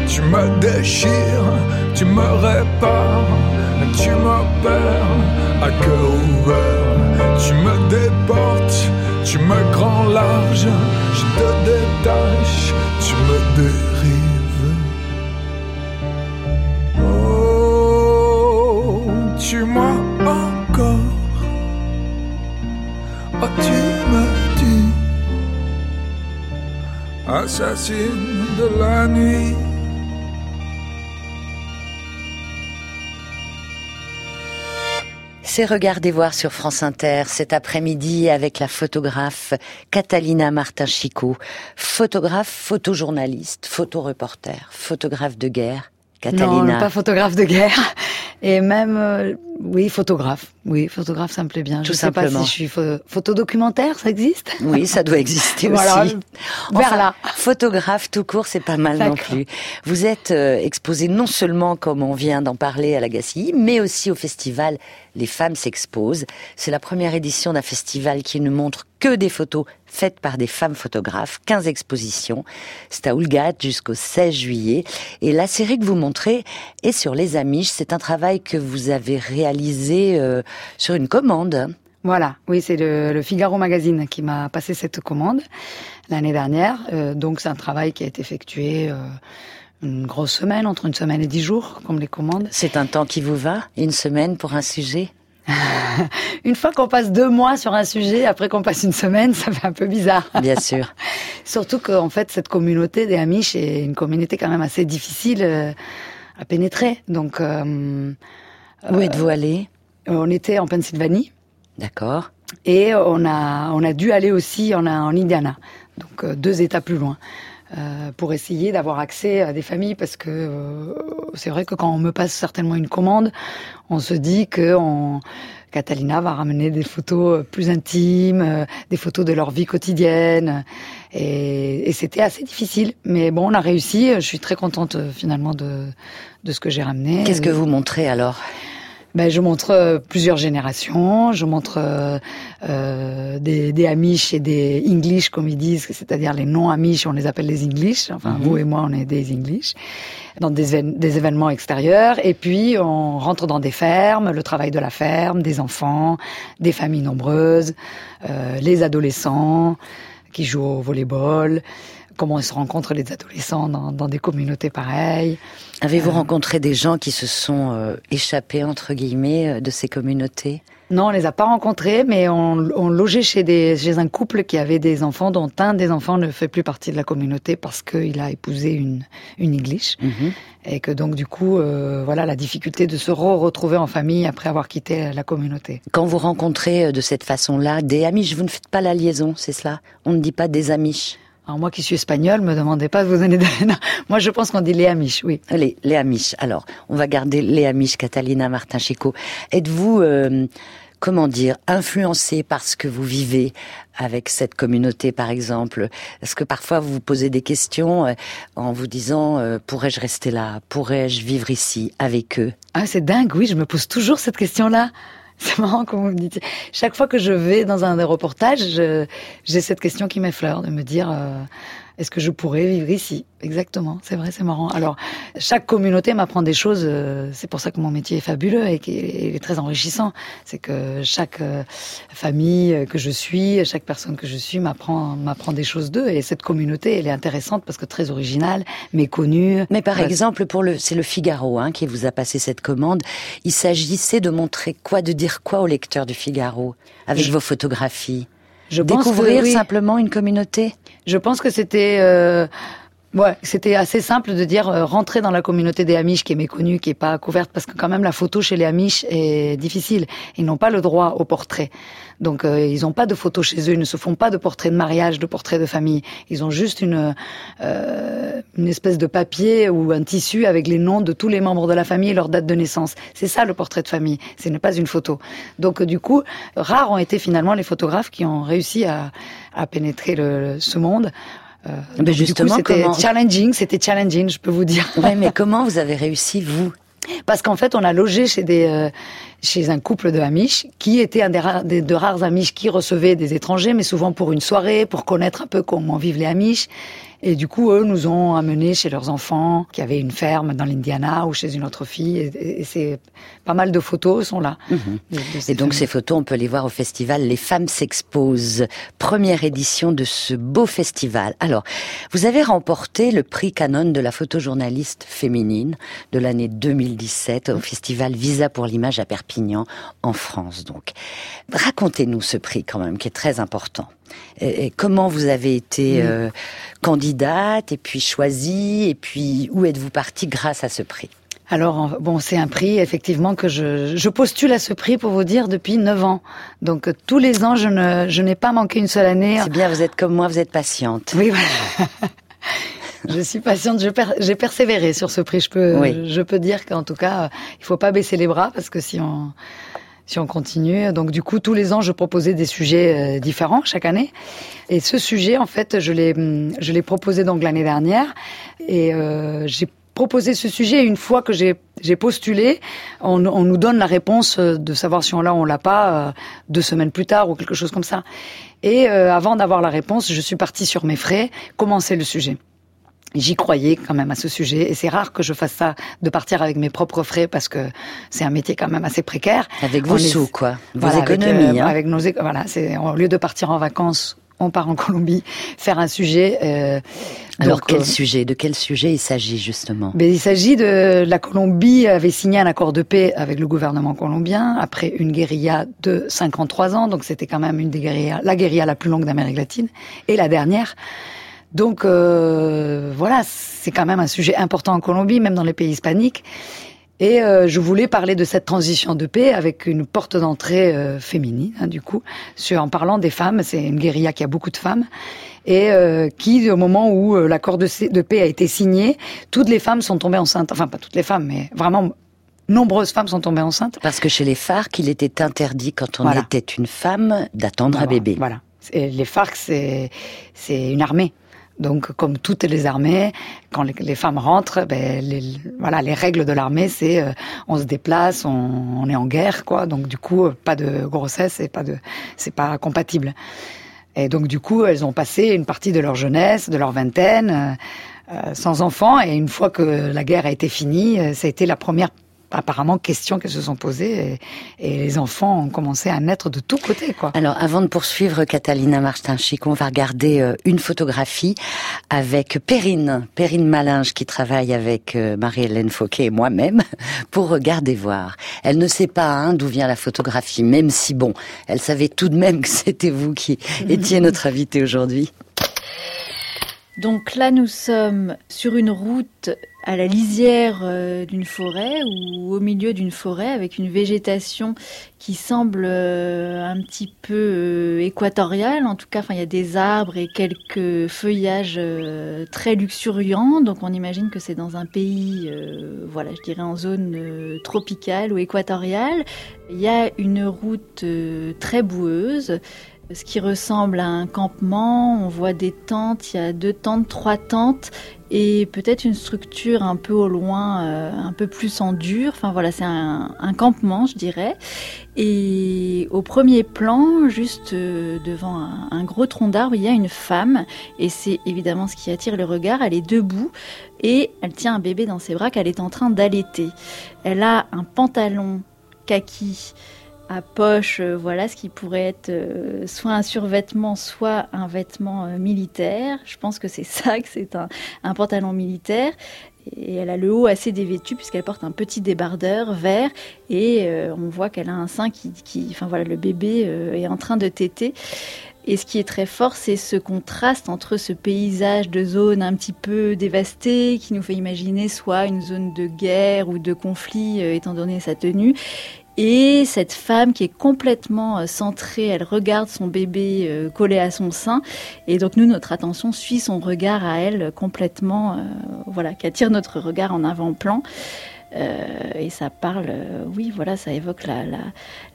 Tu me déchires, tu me répares, tu m'opères à cœur ouvert, tu me déportes, tu me grand large, je te détache, tu me dérives. Oh, tue-moi encore, oh tu me tues, assassine de la nuit? C'est Regardez voir sur France Inter cet après-midi avec la photographe Catalina Martin-Chico, photographe, photojournaliste, photoreporter, photographe de guerre. Catalina. Non, pas photographe de guerre. Et même, euh, oui, photographe. Oui, photographe, ça me plaît bien. Tout je sais pas simplement. si je suis pho- photodocumentaire, ça existe? Oui, ça doit exister Voilà, aussi. vers là. Photographe tout court, c'est pas mal non plus. Vous êtes euh, exposé non seulement, comme on vient d'en parler, à la Gacilly, mais aussi au festival Les Femmes s'exposent. C'est la première édition d'un festival qui ne montre que des photos faites par des femmes photographes, 15 expositions. C'est à Oulgat jusqu'au 16 juillet. Et la série que vous montrez est sur les Amish. C'est un travail que vous avez réalisé euh, sur une commande. Voilà, oui, c'est le, le Figaro Magazine qui m'a passé cette commande l'année dernière. Euh, donc c'est un travail qui a été effectué euh, une grosse semaine, entre une semaine et dix jours, comme les commandes. C'est un temps qui vous va Une semaine pour un sujet? Une fois qu'on passe deux mois sur un sujet, après qu'on passe une semaine, ça fait un peu bizarre. Bien sûr. Surtout qu'en fait, cette communauté des Amish est une communauté quand même assez difficile à pénétrer. Donc, euh, Où êtes-vous allé? on était en Pennsylvanie. D'accord. et on a, on a dû aller aussi en, en Indiana, donc euh, deux États plus loin, euh, pour essayer d'avoir accès à des familles parce que euh, c'est vrai que quand on me passe certainement une commande, on se dit que on, Catalina va ramener des photos plus intimes, euh, des photos de leur vie quotidienne. Et, et c'était assez difficile. Mais bon, on a réussi. Je suis très contente euh, finalement de, de ce que j'ai ramené. Qu'est-ce que vous montrez alors? Ben, je montre euh, plusieurs générations. Je montre euh, euh, des, des Amish et des English, comme ils disent, c'est-à-dire les non-Amish, on les appelle les English. Enfin, Mhm. vous et moi, on est des English. Dans des, des événements extérieurs. Et puis, on rentre dans des fermes, le travail de la ferme, des enfants, des familles nombreuses, euh, les adolescents qui jouent au volleyball, comment se rencontrent les adolescents dans, dans des communautés pareilles. Avez-vous Euh. rencontré des gens qui se sont euh, échappés, entre guillemets, euh, de ces communautés? Non, on les a pas rencontrés, mais on, on logeait chez, des, chez un couple qui avait des enfants, dont un des enfants ne fait plus partie de la communauté parce qu'il a épousé une, une English. Mhm. Et que donc, du coup, euh, voilà la difficulté de se re-retrouver en famille après avoir quitté la communauté. Quand vous rencontrez de cette façon-là des Amish, vous ne faites pas la liaison, c'est cela? On ne dit pas des Amish. Alors moi qui suis espagnole, me demandez pas de vous donner de... Non, moi je pense qu'on dit les Amish, oui. Les, les Amish. Alors, on va garder les Amish, Catalina Martin Chico. Êtes-vous, euh, comment dire, influencé par ce que vous vivez avec cette communauté, par exemple? Est-ce que parfois vous vous posez des questions euh, en vous disant, euh, pourrais-je rester là? Pourrais-je vivre ici avec eux? Ah, c'est dingue, oui, je me pose toujours cette question-là. C'est marrant comme vous me dites. Chaque fois que je vais dans un je- j'ai cette question qui m'effleure, de me dire euh, est-ce que je pourrais vivre ici? Exactement, c'est vrai, c'est marrant. Alors, chaque communauté m'apprend des choses. euh, c'est pour ça que mon métier est fabuleux et qu'il est très enrichissant. C'est que chaque euh, famille que je suis, chaque personne que je suis m'apprend m'apprend des choses d'eux. Et cette communauté, elle est intéressante parce que très originale, méconnue. Mais par exemple, pour le, c'est le Figaro hein, qui vous a passé cette commande. Il s'agissait de montrer quoi, de dire quoi au lecteur du Figaro avec Je- vos photographies? Je pense que Découvrir oui. simplement une communauté. Je pense que c'était euh, ouais, c'était assez simple de dire euh, rentrer dans la communauté des Amish qui est méconnue, qui est pas couverte parce que quand même la photo chez les Amish est difficile. Ils n'ont pas le droit au portrait. Donc euh, ils n'ont pas de photos chez eux, ils ne se font pas de portrait de mariage, de portrait de famille. Ils ont juste une euh, une espèce de papier ou un tissu avec les noms de tous les membres de la famille et leur date de naissance. C'est ça le portrait de famille. Ce n'est pas une photo. Donc euh, du coup, rares ont été finalement les photographes qui ont réussi à, à pénétrer le, ce monde. Euh, donc, justement, c'était comment- challenging, c'était challenging, je peux vous dire. Ouais, mais comment vous avez réussi vous Parce qu'en fait, on a logé chez des euh, chez un couple de Amish qui était un des, rares, des de rares Amish qui recevaient des étrangers, mais souvent pour une soirée, pour connaître un peu comment vivent les Amish. Et du coup, eux nous ont amenés chez leurs enfants qui avaient une ferme dans l'Indiana ou chez une autre fille. Et, et c'est pas mal de photos sont là. de- de ces Et donc familles. ces photos, on peut les voir au festival Les Femmes s'exposent, première édition de ce beau festival. Alors, vous avez remporté le prix Canon de la photojournaliste féminine de l'année 2017 au festival Visa pour l'image à Perpignan, en France. Donc, racontez-nous ce prix quand même, qui est très important. Et, et comment vous avez été euh, candidate et puis choisie et puis où êtes-vous partie grâce à ce prix? Alors, bon, c'est un prix, effectivement, que je, je postule à ce prix pour vous dire depuis 9 ans. Donc, euh, tous les ans, je ne, je n'ai pas manqué une seule année. C'est bien, vous êtes comme moi, vous êtes patiente. Oui, voilà. je suis patiente, je per- j'ai persévéré sur ce prix. Je peux, Oui. je peux dire qu'en tout cas, euh, il faut pas baisser les bras parce que si on, si on continue, donc du coup, tous les ans, je proposais des sujets euh, différents chaque année. Et ce sujet, en fait, je l'ai, hum, je l'ai proposé donc l'année dernière et euh, j'ai proposé ce sujet et une fois que j'ai j'ai postulé, on, on nous donne la réponse euh, de savoir si on l'a ou on l'a pas euh, deux semaines plus tard ou quelque chose comme ça. Et euh, avant d'avoir la réponse, je suis partie sur mes frais, commencer le sujet. J'y croyais quand même à ce sujet et c'est rare que je fasse ça de partir avec mes propres frais parce que c'est un métier quand même assez précaire. Avec vos sous, quoi. Vos Voilà, avec, économies. euh, hein. avec nos éco- voilà, c'est au lieu de partir en vacances, on part en Colombie faire un sujet. euh, Alors, donc, quel euh, sujet? De quel sujet il s'agit, justement? Mais il s'agit de la Colombie avait signé un accord de paix avec le gouvernement colombien après une guérilla de 53 ans, donc c'était quand même une des guérillas, la guérilla la plus longue d'Amérique latine et la dernière. Donc euh, voilà, c'est quand même un sujet important en Colombie, même dans les pays hispaniques. Et euh, je voulais parler de cette transition de paix avec une porte d'entrée euh, féminine, hein, du coup, sur, en parlant des femmes. C'est une guérilla qui a beaucoup de femmes et euh, qui, au moment où euh, l'accord de, paix a été signé, toutes les femmes sont tombées enceintes. Enfin, pas toutes les femmes, mais vraiment nombreuses femmes sont tombées enceintes. Parce que chez les FARC, il était interdit, quand on Voilà. était une femme, d'attendre un bébé. Voilà. Et les FARC, c'est une armée. Donc, comme toutes les armées, quand les, femmes rentrent, ben, les, voilà, les règles de l'armée, c'est euh, on se déplace, on, on est en guerre, quoi. Donc, du coup, euh, pas de grossesse et pas de, c'est pas compatible. Et donc, du coup, elles ont passé une partie de leur jeunesse, de leur vingtaine, euh, euh, sans enfants. Et une fois que la guerre a été finie, euh, ça a été la première apparemment questions qu'elles se sont posées et, et les enfants ont commencé à naître de tous côtés quoi. Alors, avant de poursuivre Catalina Martin-Chic, on va regarder euh, une photographie avec Perrine, Perrine Malinge, qui travaille avec euh, Marie-Hélène Fauquet et moi-même pour regarder voir. Elle ne sait pas hein, d'où vient la photographie, même si, bon, elle savait tout de même que c'était vous qui étiez notre invité aujourd'hui. Donc là, nous sommes sur une route à la lisière euh, d'une forêt ou au milieu d'une forêt avec une végétation qui semble euh, un petit peu euh, équatoriale. En tout cas, il y a des arbres et quelques feuillages très luxuriants. Donc on imagine que c'est dans un pays, voilà, je dirais en zone tropicale ou équatoriale. Il y a une route très boueuse ce qui ressemble à un campement. On voit des tentes, il y a deux tentes, trois tentes et peut-être une structure un peu au loin, euh, un peu plus en dur. Enfin voilà, c'est un, campement, je dirais. Et au premier plan, juste euh, devant un, un, gros tronc d'arbre, il y a une femme et c'est évidemment ce qui attire le regard. Elle est debout et elle tient un bébé dans ses bras qu'elle est en train d'allaiter. Elle a un pantalon kaki à poche, euh, voilà ce qui pourrait être euh, soit un survêtement, soit un vêtement euh, militaire. Je pense que c'est ça, que c'est un, pantalon militaire. Et elle a le haut assez dévêtu puisqu'elle porte un petit débardeur vert et on voit qu'elle a un sein qui, qui, enfin voilà, le bébé est en train de téter. Et ce qui est très fort, c'est ce contraste entre ce paysage de zone un petit peu dévastée, qui nous fait imaginer soit une zone de guerre ou de conflit, étant donné sa tenue, et cette femme qui est complètement euh, centrée, elle regarde son bébé euh, collé à son sein. Et donc nous, notre attention suit son regard à elle complètement, euh, voilà, qui attire notre regard en avant-plan. et ça parle, oui, voilà, ça évoque la,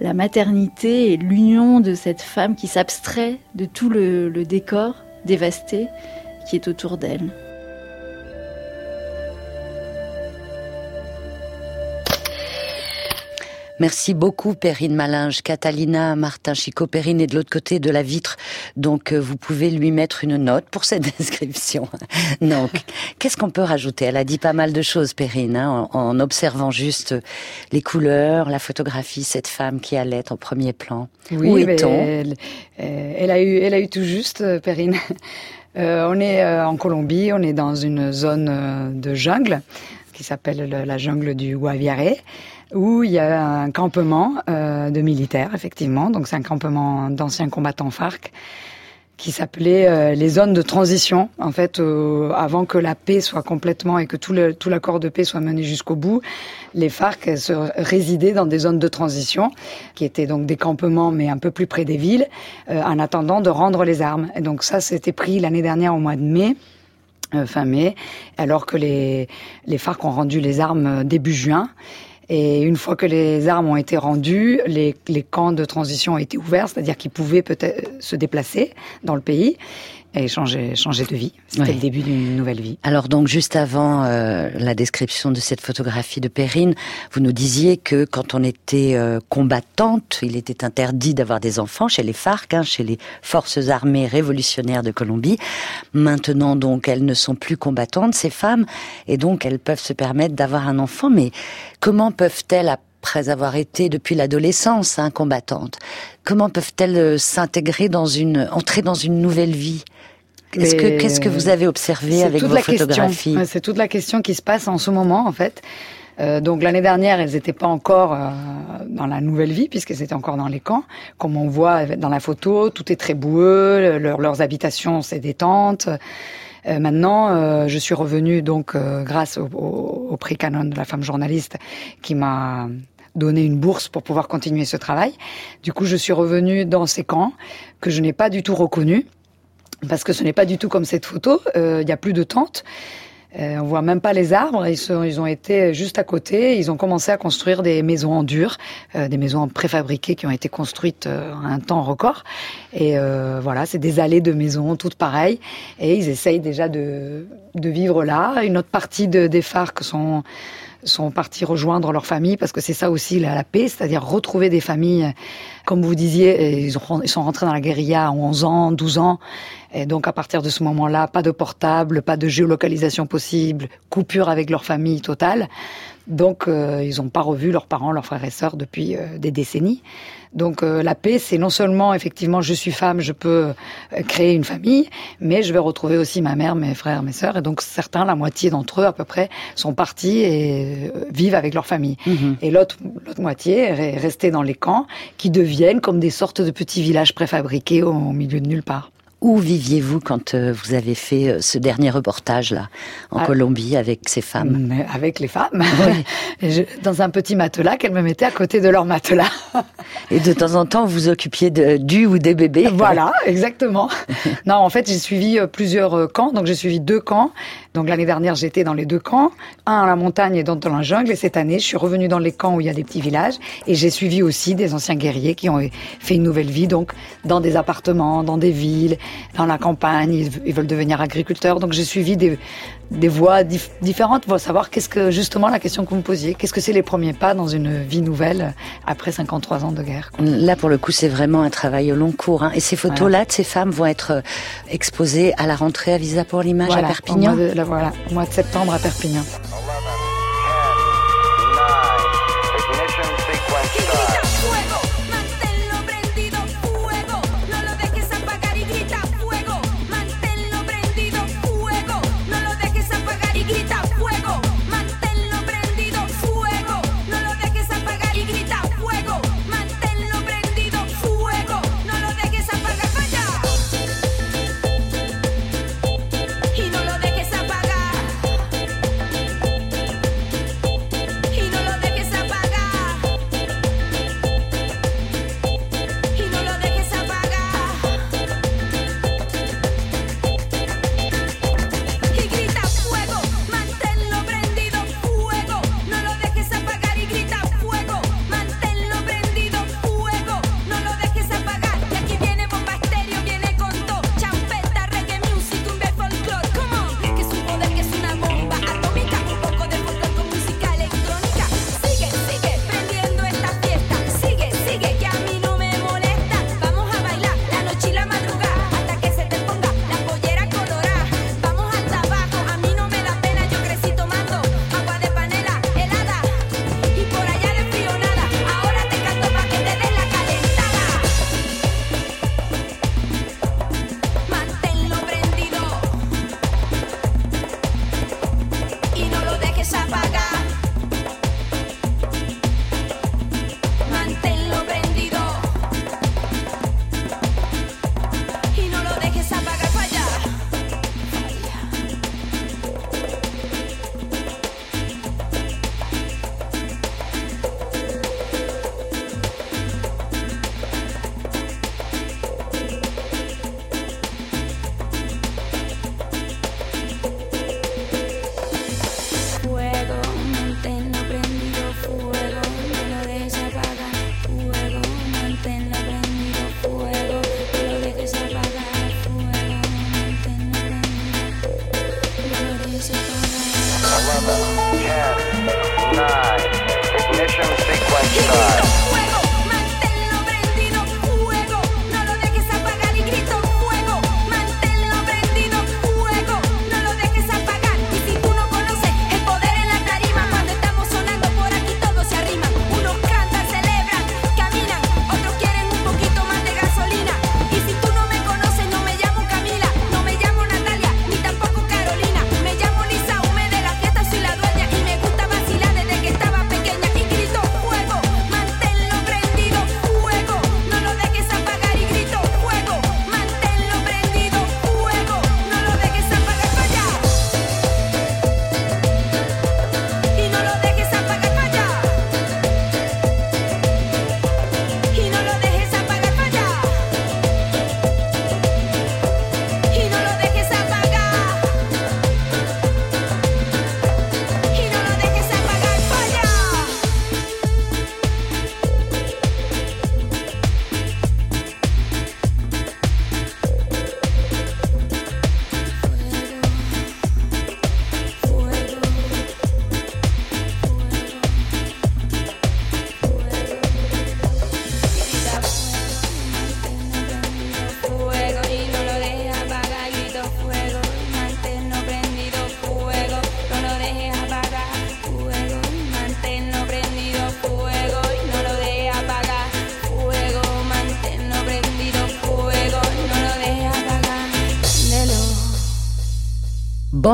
la, maternité et l'union de cette femme qui s'abstrait de tout le décor dévasté qui est autour d'elle. Merci beaucoup, Perrine Malinge. Catalina Martin Chico Perrine est de l'autre côté de la vitre, donc euh, vous pouvez lui mettre une note pour cette description. donc, qu'est-ce qu'on peut rajouter? Elle a dit pas mal de choses, Perrine, hein, en, observant juste les couleurs, la photographie, cette femme qui allait en premier plan. Oui, Où est-on? elle, euh, elle, a eu, elle a eu tout juste, euh, Perrine. on est en Colombie, on est dans une zone de jungle qui s'appelle la jungle du Guaviare où il y a un campement euh, de militaires, effectivement. Donc c'est un campement d'anciens combattants FARC qui s'appelait euh, les zones de transition. En fait, euh, avant que la paix soit complètement et que tout, le, tout l'accord de paix soit mené jusqu'au bout, les FARC se résidaient dans des zones de transition, qui étaient donc des campements, mais un peu plus près des villes, en attendant de rendre les armes. Et donc ça, c'était pris l'année dernière au mois de mai fin mai, alors que les, les FARC ont rendu les armes début juin. Et une fois que les armes ont été rendues, les, les camps de transition ont été ouverts, c'est-à-dire qu'ils pouvaient peut-être se déplacer dans le pays et changer, changer de vie. C'était le début d'une nouvelle vie. Alors donc juste avant euh, la description de cette photographie de Perrine, vous nous disiez que quand on était euh, combattante, il était interdit d'avoir des enfants chez les FARC, hein, chez les forces armées révolutionnaires de Colombie. Maintenant donc elles ne sont plus combattantes ces femmes et donc elles peuvent se permettre d'avoir un enfant. Mais comment peuvent-elles après avoir été depuis l'adolescence hein, combattantes, comment peuvent-elles euh, s'intégrer dans une, entrer dans une nouvelle vie? Qu'est-ce que, qu'est-ce que vous avez observé avec vos photographies? C'est toute la question qui se passe en ce moment, en fait. Euh, donc l'année dernière, elles n'étaient pas encore euh, dans la nouvelle vie puisqu'elles étaient encore dans les camps. Comme on voit dans la photo, tout est très boueux, leurs habitations c'est des tentes. Euh, maintenant, je suis revenue donc grâce au, au, au prix Canon de la femme journaliste qui m'a donné une bourse pour pouvoir continuer ce travail. Du coup, je suis revenue dans ces camps que je n'ai pas du tout reconnus parce que ce n'est pas du tout comme cette photo. Euh, il n'y a plus de tentes. Euh, on voit même pas les arbres. Ils, ont été juste à côté. Ils ont commencé à construire des maisons en dur, euh, des maisons préfabriquées qui ont été construites euh, un temps record. Et euh, voilà, c'est des allées de maisons toutes pareilles. Et ils essayent déjà de, vivre là. Une autre partie de, des phares que sont sont partis rejoindre leur famille parce que c'est ça aussi la, paix, c'est-à-dire retrouver des familles. Comme vous disiez, ils, ils sont rentrés dans la guérilla à 11 ans, 12 ans. Et donc à partir de ce moment-là, pas de portable, pas de géolocalisation possible, coupure avec leur famille totale. Donc euh, ils n'ont pas revu leurs parents, leurs frères et sœurs depuis euh, des décennies. Donc euh, la paix, c'est non seulement effectivement je suis femme, je peux créer une famille, mais je vais retrouver aussi ma mère, mes frères, mes sœurs. Et donc certains, la moitié d'entre eux à peu près, sont partis et vivent avec leur famille. Mhm. Et l'autre moitié est restée dans les camps, qui deviennent comme des sortes de petits villages préfabriqués au milieu de nulle part. Où viviez-vous quand euh, vous avez fait euh, ce dernier reportage là en Ah. Colombie avec ces femmes? Avec les femmes, je- dans un petit matelas qu'elles me mettaient à côté de leur matelas. Et de temps en temps, vous occupiez de, du ou des bébés Voilà, exactement. non, en fait, j'ai suivi euh, plusieurs camps. Donc, j'ai suivi deux camps. Donc, l'année dernière, j'étais dans les deux camps. Un à la montagne et dans la jungle. Et cette année, je suis revenue dans les camps où il y a des petits villages. Et j'ai suivi aussi des anciens guerriers qui ont fait une nouvelle vie. Donc, dans des appartements, dans des villes, dans la campagne. Ils, ils veulent devenir agriculteurs. Donc, j'ai suivi des, des voies dif- différentes pour savoir qu'est-ce que, justement, la question que vous me posiez. Qu'est-ce que c'est les premiers pas dans une vie nouvelle après 53 ans de guerre? quoi. Là, pour le coup, c'est vraiment un travail au long cours. hein. Et ces photos-là de ces femmes vont être euh, exposées à la rentrée à Visa pour l'image Voilà, à Perpignan. Au mois de, là, voilà, au mois de septembre à Perpignan.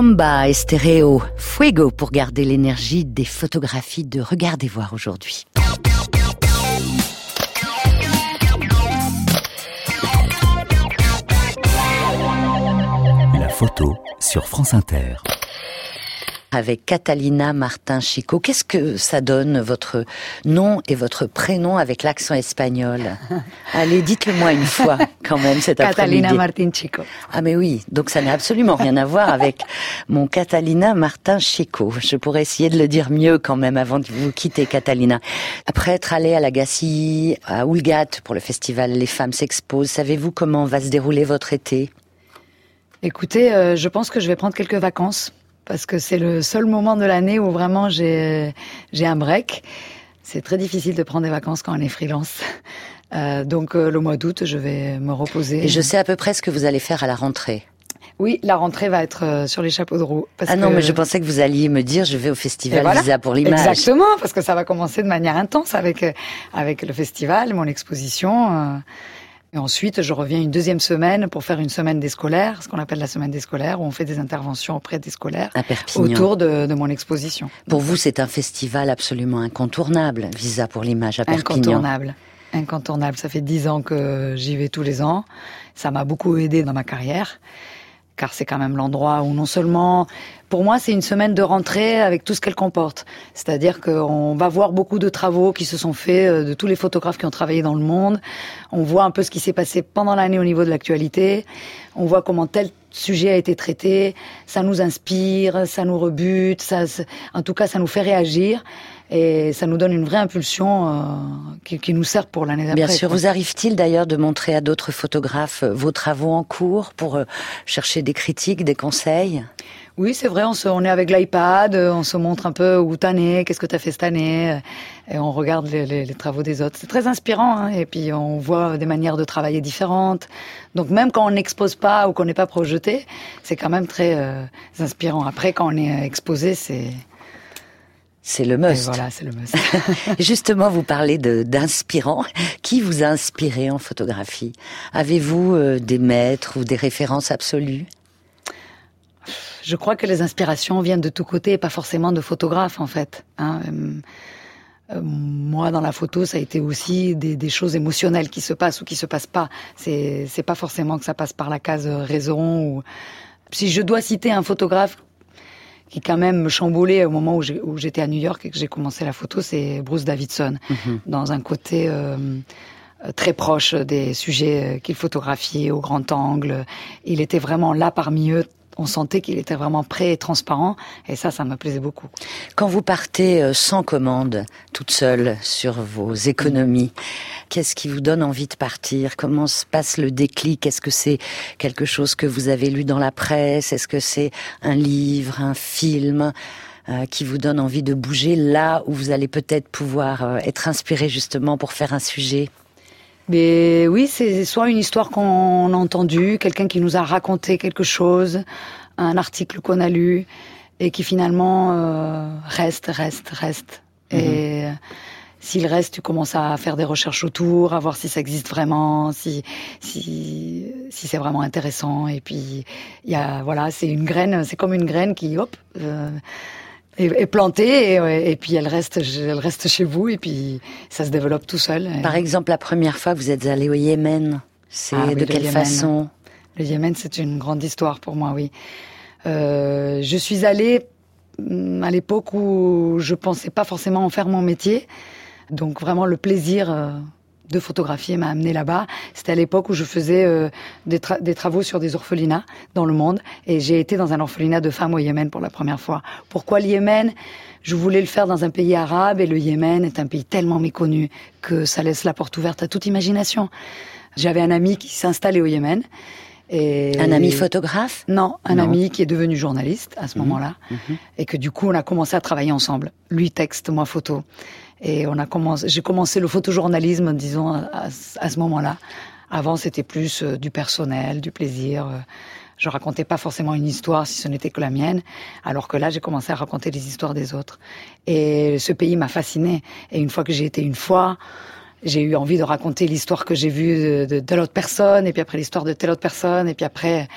Bomba et stéréo, fuego pour garder l'énergie des photographies de Regardez voir aujourd'hui. photo sur France Inter avec Catalina Martin Chico. Qu'est-ce que ça donne, votre nom et votre prénom avec l'accent espagnol? Allez, dites-le-moi une fois, quand même, cet après-midi. Catalina Martin Chico. Ah mais oui, donc ça n'a absolument rien à voir avec mon Catalina Martin Chico. Je pourrais essayer de le dire mieux quand même avant de vous quitter, Catalina. Après être allée à la Gacilly, à Oulgat pour le festival Les Femmes s'exposent, savez-vous comment va se dérouler votre été? Écoutez, euh, je pense que je vais prendre quelques vacances parce que c'est le seul moment de l'année où vraiment j'ai j'ai un break. C'est très difficile de prendre des vacances quand on est freelance. Euh, donc euh, le mois d'août, je vais me reposer. Et je sais à peu près ce que vous allez faire à la rentrée. Oui, la rentrée va être euh, sur les chapeaux de roue. Parce ah non, que... mais je pensais que vous alliez me dire je vais au festival voilà. Visa pour l'image. Exactement, parce que ça va commencer de manière intense avec avec le festival, mon exposition. Et ensuite, je reviens une deuxième semaine pour faire une semaine des scolaires, ce qu'on appelle la semaine des scolaires, où on fait des interventions auprès des scolaires autour de, de, mon exposition. Pour vous, c'est un festival absolument incontournable, Visa pour l'image à Perpignan. Incontournable. Incontournable. Ça fait dix ans que j'y vais tous les ans. Ça m'a beaucoup aidé dans ma carrière car c'est quand même l'endroit où non seulement, pour moi, c'est une semaine de rentrée avec tout ce qu'elle comporte. C'est-à-dire qu'on va voir beaucoup de travaux qui se sont faits euh, de tous les photographes qui ont travaillé dans le monde. On voit un peu ce qui s'est passé pendant l'année au niveau de l'actualité. On voit comment tel sujet a été traité. Ça nous inspire, ça nous rebute, ça, en tout cas, ça nous fait réagir et ça nous donne une vraie impulsion euh, qui, qui, nous sert pour l'année d'après. Bien sûr. Quoi. Vous arrive-t-il d'ailleurs de montrer à d'autres photographes euh, vos travaux en cours pour euh, chercher des critiques, des conseils? Oui, c'est vrai, on, se, on est avec l'iPad, on se montre un peu où t'en es, qu'est-ce que t'as fait cette année, et on regarde les, les, les travaux des autres. C'est très inspirant, hein, et puis on voit des manières de travailler différentes. Donc même quand on n'expose pas ou qu'on n'est pas projeté, c'est quand même très euh, inspirant. Après, quand on est exposé, c'est c'est le must. Et voilà, c'est le must. Justement, vous parlez d'inspirant. Qui vous a inspiré en photographie? Avez-vous euh, des maîtres ou des références absolues? Je crois que les inspirations viennent de tous côtés, et pas forcément de photographes en fait. Hein. Euh, moi, dans la photo, ça a été aussi des, des, choses émotionnelles qui se passent ou qui se passent pas. C'est c'est pas forcément que ça passe par la case raison ou. Si je dois citer un photographe qui quand même me chamboulait au moment où j'étais à New York et que j'ai commencé la photo, c'est Bruce Davidson, mm -hmm. dans un côté euh, très proche des sujets qu'il photographiait au grand angle. Il était vraiment là parmi eux. On sentait qu'il était vraiment prêt et transparent, et ça, ça me plaisait beaucoup. Quand vous partez euh, sans commande, toute seule, sur vos économies, qu'est-ce qui vous donne envie de partir? Comment se passe le déclic? Est-ce que c'est quelque chose que vous avez lu dans la presse? Est-ce que c'est un livre, un film euh, qui vous donne envie de bouger là où vous allez peut-être pouvoir euh, être inspiré justement pour faire un sujet? Mais oui, c'est soit une histoire qu'on a entendue, quelqu'un qui nous a raconté quelque chose, un article qu'on a lu et qui finalement euh, reste, reste, reste. Et s'il reste, tu commences à faire des recherches autour, à voir si ça existe vraiment, si si si c'est vraiment intéressant. Et puis il y a voilà, c'est une graine, c'est comme une graine qui hop. Euh, est, plantée et, et, puis elle reste, elle reste chez vous et puis ça se développe tout seul. Par exemple, la première fois que vous êtes allé au Yémen, c'est ah, oui, de quelle façon? Le Yémen, c'est une grande histoire pour moi, oui. Euh, je suis allée mm, à l'époque où je pensais pas forcément en faire mon métier, donc vraiment le plaisir. Euh, de photographier m'a amené là-bas. C'était à l'époque où je faisais euh, des, tra des, travaux sur des orphelinats dans le monde et j'ai été dans un orphelinat de femmes au Yémen pour la première fois. Pourquoi le Yémen? Je voulais le faire dans un pays arabe et le Yémen est un pays tellement méconnu que ça laisse la porte ouverte à toute imagination. J'avais un ami qui s'installait au Yémen. Et... Un ami photographe? Non, un non. ami qui est devenu journaliste à ce mmh. moment-là. Mmh. Et que du coup, on a commencé à travailler ensemble. Lui texte, moi photo. Et on a commencé, j'ai commencé le photojournalisme, disons, à, ce moment-là. Avant, c'était plus euh, du personnel, du plaisir. Euh, je racontais pas forcément une histoire si ce n'était que la mienne, alors que là, j'ai commencé à raconter les histoires des autres. Et ce pays m'a fasciné. Et une fois que j'ai été une fois, j'ai eu envie de raconter l'histoire que j'ai vue de, de, de l'autre personne, et puis après l'histoire de telle autre personne, et puis après,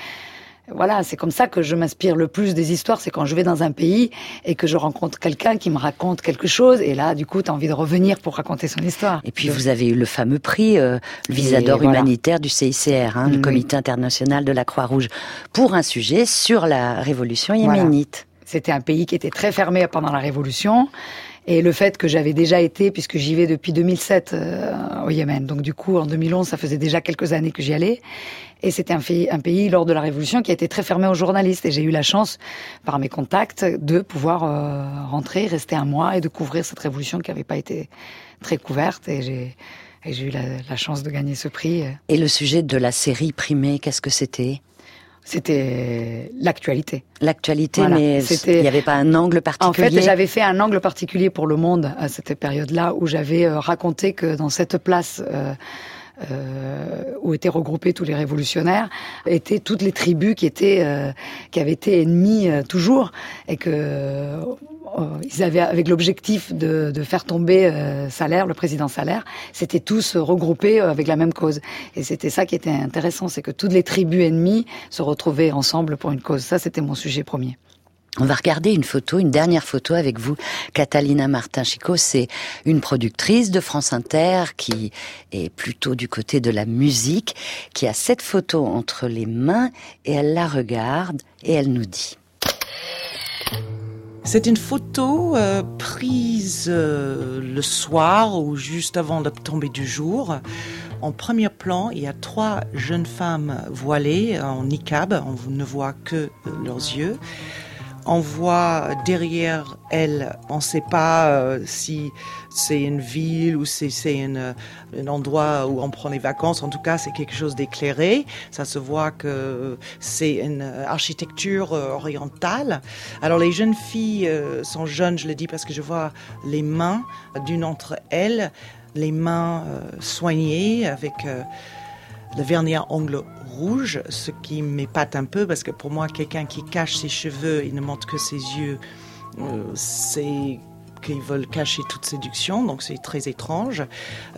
voilà, c'est comme ça que je m'inspire le plus des histoires, c'est quand je vais dans un pays et que je rencontre quelqu'un qui me raconte quelque chose, et là, du coup, tu as envie de revenir pour raconter son histoire. Et puis, vous avez eu le fameux prix, euh, le visa d'or humanitaire du CICR, hein, le Comité international de la Croix-Rouge, pour un sujet sur la révolution yéménite. C'était un pays qui était très fermé pendant la révolution. Et le fait que j'avais déjà été, puisque j'y vais depuis 2007 euh, au Yémen, donc du coup en 2011, ça faisait déjà quelques années que j'y allais, et c'était un pays, un pays lors de la Révolution qui a été très fermé aux journalistes. Et j'ai eu la chance, par mes contacts, de pouvoir euh, rentrer, rester un mois et de couvrir cette Révolution qui n'avait pas été très couverte. Et j'ai j'ai eu la, la, chance de gagner ce prix. Et le sujet de la série primée, qu'est-ce que c'était? C'était l'actualité. L'actualité, mais il n'y avait pas un angle particulier. En fait, j'avais fait un angle particulier pour le Monde à cette période-là, où j'avais euh, raconté que dans cette place euh, euh, où étaient regroupés tous les révolutionnaires, étaient toutes les tribus qui étaient euh, qui avaient été ennemies toujours, et que ils avaient avec l'objectif de, faire tomber euh, Salaire, le président Salaire, c'était tous regroupés avec la même cause. Et c'était ça qui était intéressant, c'est que toutes les tribus ennemies se retrouvaient ensemble pour une cause. Ça, c'était mon sujet premier. On va regarder une photo, une dernière photo avec vous, Catalina Martin-Chico. C'est une productrice de France Inter qui est plutôt du côté de la musique, qui a cette photo entre les mains et elle la regarde et elle nous dit. C'est une photo euh, prise euh, le soir ou juste avant de tomber du jour. En premier plan, il y a trois jeunes femmes voilées en niqab. On ne voit que euh, leurs yeux on voit derrière elle, on ne sait pas euh, si c'est une ville ou si c'est un endroit où on prend les vacances. En tout cas, c'est quelque chose d'éclairé. Ça se voit que c'est une architecture euh, orientale. Alors les jeunes filles euh, sont jeunes, je le dis parce que je vois les mains d'une d'entre elles, les mains soignées avec le vernis à ongles rouge, ce qui m'épate un peu parce que pour moi, quelqu'un qui cache ses cheveux, il ne montre que ses yeux, euh, c'est qu'ils veulent cacher toute séduction, donc c'est très étrange.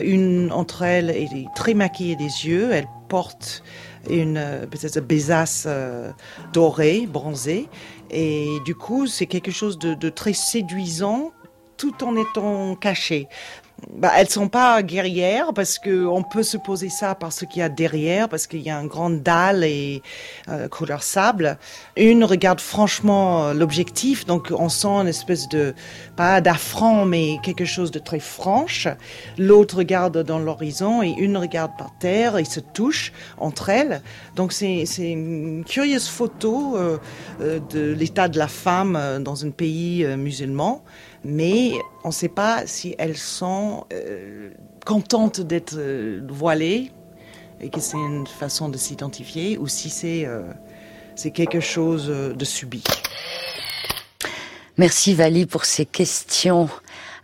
Une entre elles est très maquillée des yeux, elle porte une peut-être besace euh, dorée, bronzée, et du coup c'est quelque chose de, de très séduisant tout en étant caché bah, elles sont pas guerrières parce que on peut se poser ça par ce qu'il y a derrière, parce qu'il y a un grand dalle et euh, couleur sable. Une regarde franchement euh, l'objectif, donc on sent une espèce de pas d'affront, mais quelque chose de très franche. L'autre regarde dans l'horizon et une regarde par terre et se touche entre elles. Donc c'est c'est une curieuse photo euh, euh de l'état de la femme euh, dans un pays musulman mais on ne sait pas si elles sont euh, contentes d'être euh, voilées et que c'est une façon de s'identifier ou si c'est euh, c'est quelque chose de subi. Merci Vali pour ces questions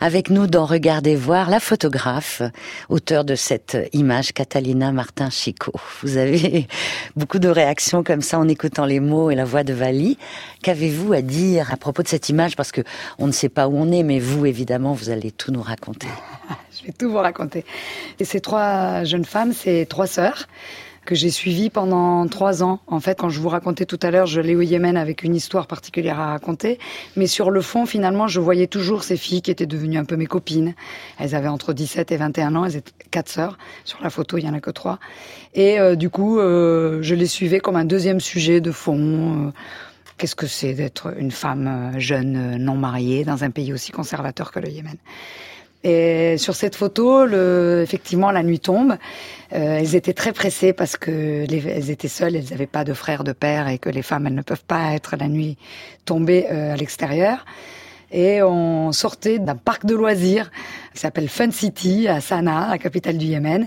avec nous dans Regardez voir la photographe, auteur de cette image, Catalina Martin Chico. Vous avez beaucoup de réactions comme ça en écoutant les mots et la voix de Vali. Qu'avez-vous à dire à propos de cette image? Parce que on ne sait pas où on est, mais vous, évidemment, vous allez tout nous raconter. Je vais tout vous raconter. Et ces trois jeunes femmes, c'est trois sœurs que j'ai suivi pendant trois ans. En fait, quand je vous racontais tout à l'heure, je l'ai au Yémen avec une histoire particulière à raconter. Mais sur le fond, finalement, je voyais toujours ces filles qui étaient devenues un peu mes copines. Elles avaient entre 17 et 21 ans. Elles étaient quatre sœurs. Sur la photo, il y en a que trois. Et euh, du coup, euh, je les suivais comme un deuxième sujet de fond. Euh, qu'est-ce que c'est d'être une femme jeune, non mariée, dans un pays aussi conservateur que le Yémen et sur cette photo, le, effectivement, la nuit tombe. Euh, elles étaient très pressées parce que les, elles étaient seules, elles n'avaient pas de frère, de père, et que les femmes, elles ne peuvent pas être la nuit tombée euh, à l'extérieur. Et on sortait d'un parc de loisirs qui s'appelle Fun City à Sanaa, la capitale du Yémen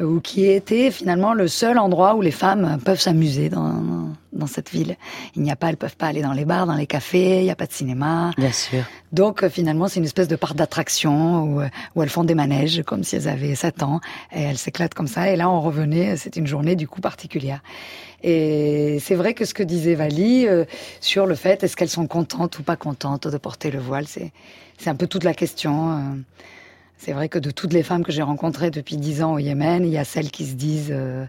ou qui était finalement le seul endroit où les femmes peuvent s'amuser dans, dans cette ville. Il n'y a pas, elles peuvent pas aller dans les bars, dans les cafés, il n'y a pas de cinéma. Bien sûr. Donc euh, finalement, c'est une espèce de parc d'attraction où, où elles font des manèges comme si elles avaient 7 ans et elles s'éclatent comme ça. Et là, on revenait, c'est une journée du coup particulière. Et c'est vrai que ce que disait Vali euh, sur le fait, est-ce qu'elles sont contentes ou pas contentes de porter le voile, c'est c'est un peu toute la question. Euh, C'est vrai que de toutes les femmes que j'ai rencontrées depuis dix ans au Yémen, il y a celles qui se disent euh,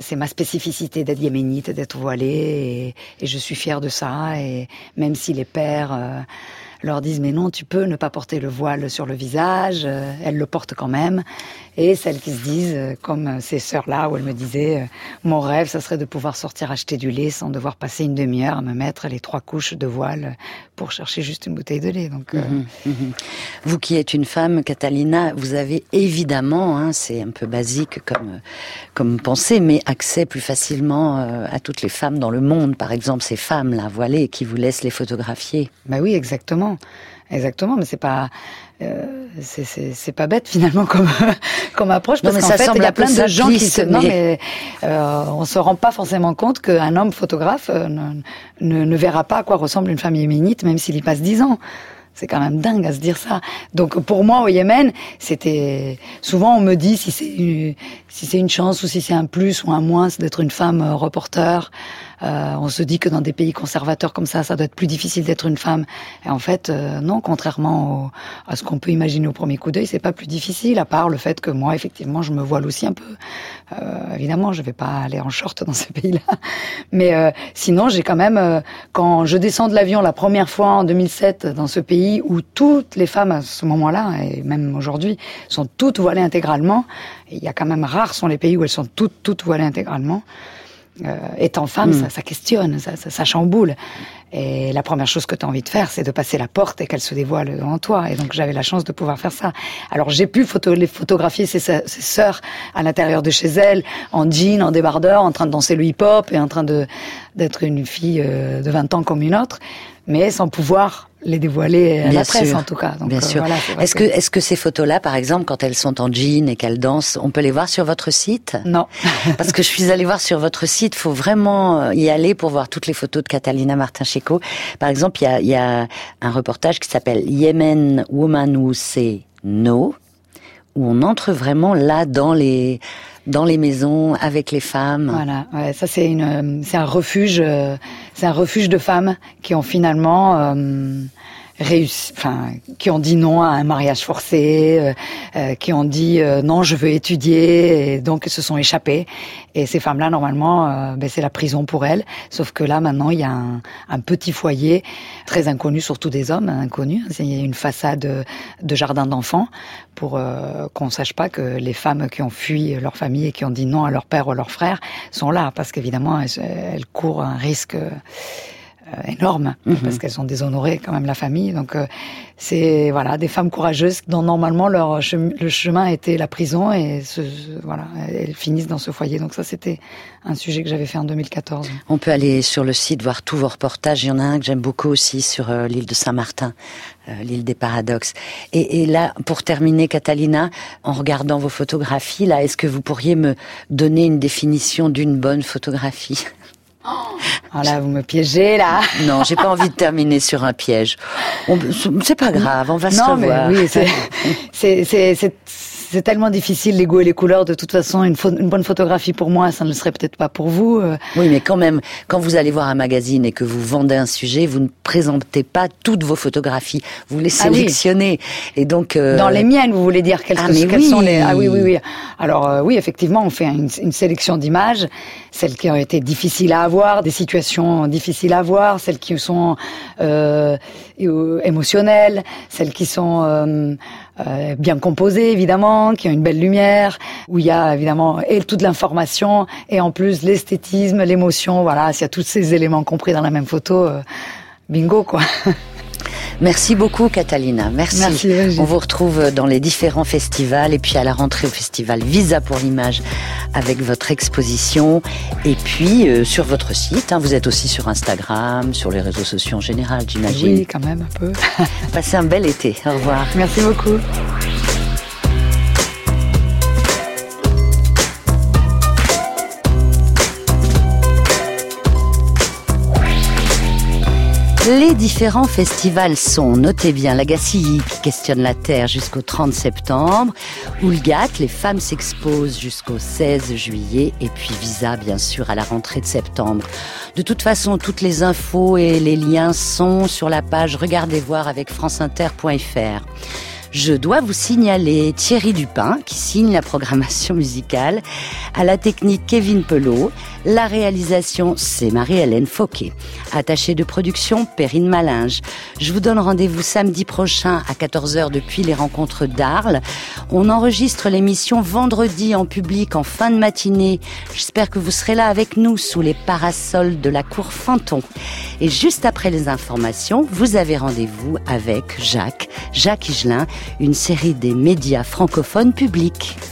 c'est ma spécificité d'être yéménite, d'être voilée, et, je suis fière de ça. Et même si les pères euh, leur disent mais non, tu peux ne pas porter le voile sur le visage, euh, elles le portent quand même. Et celles qui se disent, euh, comme ces sœurs-là, où elles me disaient, euh, mon rêve, ça serait de pouvoir sortir acheter du lait sans devoir passer une demi-heure à me mettre les trois couches de voile pour chercher juste une bouteille de lait. Donc, mmh, mmh. Vous qui êtes une femme, Catalina, vous avez évidemment, hein, c'est un peu basique comme, comme pensée, mais accès plus facilement à toutes les femmes dans le monde. Par exemple, ces femmes-là voilées qui vous laissent les photographier. Bah oui, exactement. Exactement, mais c'est pas euh, c'est pas bête finalement comme comme approche parce qu'en fait il y a plein de gens qui se non mais euh, on se rend pas forcément compte qu'un homme photographe euh, ne, ne, ne, verra pas à quoi ressemble une femme yéménite même s'il y passe dix ans. C'est quand même dingue à se dire ça. Donc pour moi au Yémen, c'était souvent on me dit si c'est une, si c'est une chance ou si c'est un plus ou un moins d'être une femme euh, reporter. Euh, on se dit que dans des pays conservateurs comme ça, ça doit être plus difficile d'être une femme. Et en fait, euh, non, contrairement au, à ce qu'on peut imaginer au premier coup d'œil, c'est pas plus difficile, à part le fait que moi, effectivement, je me voile aussi un peu. Euh, évidemment, je vais pas aller en short dans ces pays-là. Mais euh, sinon, j'ai quand même, euh, quand je descends de l'avion la première fois en 2007 dans ce pays où toutes les femmes à ce moment-là, et même aujourd'hui, sont toutes voilées intégralement, il y a quand même rares sont les pays où elles sont toutes, toutes voilées intégralement. Euh, étant femme, mm. ça, ça, questionne, ça, ça, ça, chamboule. Et la première chose que tu as envie de faire, c'est de passer la porte et qu'elle se dévoile devant toi. Et donc j'avais la chance de pouvoir faire ça. Alors j'ai pu photo les photographier ses, ses sœurs à l'intérieur de chez elles, en jean, en débardeur, en train de danser le hip-hop et en train de d'être une fille euh, de 20 ans comme une autre, mais sans pouvoir les dévoiler à bien la presse sûr. en tout cas. Donc, bien euh, sûr. Voilà, est-ce que, est-ce que ces photos-là, par exemple, quand elles sont en jean et qu'elles dansent, on peut les voir sur votre site? Non. Parce que je suis allée voir sur votre site, faut vraiment y aller pour voir toutes les photos de Catalina Martin-Checo. Par exemple, il y a, y a un reportage qui s'appelle Yemen Woman Who Say No, où on entre vraiment là dans les dans les maisons avec les femmes. Voilà, ouais, ça c'est une, c'est un refuge, euh, c'est un refuge de femmes qui ont finalement euh, réussi, enfin, qui ont dit non à un mariage forcé, euh, euh, qui ont dit euh, non, je veux étudier, et donc se sont échappées. Et ces femmes-là, normalement, euh, ben, c'est la prison pour elles. Sauf que là, maintenant, il y a un, petit foyer très inconnu, surtout des hommes hein, inconnus. A une façade de jardin d'enfants pour euh, qu'on sache pas que les femmes qui ont fui leur famille et qui ont dit non à leur père ou à leur frère sont là, parce qu'évidemment, elles, elles courent un risque énorme Mhm. parce qu'elles ont déshonoré quand même la famille. Donc euh, c'est voilà des femmes courageuses dont normalement leur chem le chemin était la prison et ce, voilà elles finissent dans ce foyer. Donc ça c'était un sujet que j'avais fait en 2014. On peut aller sur le site voir tous vos reportages. Il y en a un que j'aime beaucoup aussi sur euh, l'île de Saint-Martin, euh, l'île des paradoxes. Et, et, là, pour terminer, Catalina, en regardant vos photographies, là, est-ce que vous pourriez me donner une définition d'une bonne photographie? Ah là, vous me piégez là. Non, j'ai pas envie de terminer sur un piège. C'est pas grave, on va se non, revoir. Mais oui, c'est c'est tellement difficile les goûts et les couleurs. De toute façon, une, une, bonne photographie pour moi, ça ne le serait peut-être pas pour vous. euh. Oui, mais quand même, quand vous allez voir un magazine et que vous vendez un sujet, vous ne présentez pas toutes vos photographies. Vous les Ah oui. sélectionnez. Et donc euh... Dans les miennes, vous voulez dire quelles, Ah, quelles oui. sont les Ah oui, oui, oui. Alors euh, oui, effectivement, on fait une, une sélection d'images, celles qui ont été difficiles à avoir, des situations difficiles à avoir, celles qui sont euh, euh, émotionnelles, celles qui sont euh, bien composées évidemment, qui ont une belle lumière, où il y a évidemment et toute l'information et en plus l'esthétisme, l'émotion. Voilà, s'il y a tous ces éléments compris dans la même photo, euh, bingo quoi. Merci beaucoup, Catalina. Merci. Merci. On vous retrouve dans les différents festivals et puis à la rentrée au festival Visa pour l'image avec votre exposition. Et puis euh, sur votre site, hein, vous êtes aussi sur Instagram, sur les réseaux sociaux en général, j'imagine. Oui, quand même un peu. Passez un bel été. Au revoir. Merci beaucoup. Les différents festivals sont, notez bien, la Gacilly qui questionne la Terre jusqu'au 30 septembre, Oulgat, les femmes s'exposent jusqu'au 16 juillet, et puis Visa, bien sûr, à la rentrée de septembre. De toute façon, toutes les infos et les liens sont sur la page Regardez voir avec franceinter.fr. Je dois vous signaler Thierry Dupin qui signe la programmation musicale, à la technique Kevin Pelot, la réalisation c'est Marie-Hélène Fauquet, attachée de production Perrine Malinge. Je vous donne rendez-vous samedi prochain à 14h depuis les rencontres d'Arles. On enregistre l'émission vendredi en public en fin de matinée. J'espère que vous serez là avec nous sous les parasols de la cour Fanton. Et juste après les informations, vous avez rendez-vous avec Jacques, Jacques Higelin, une série des médias francophones publics.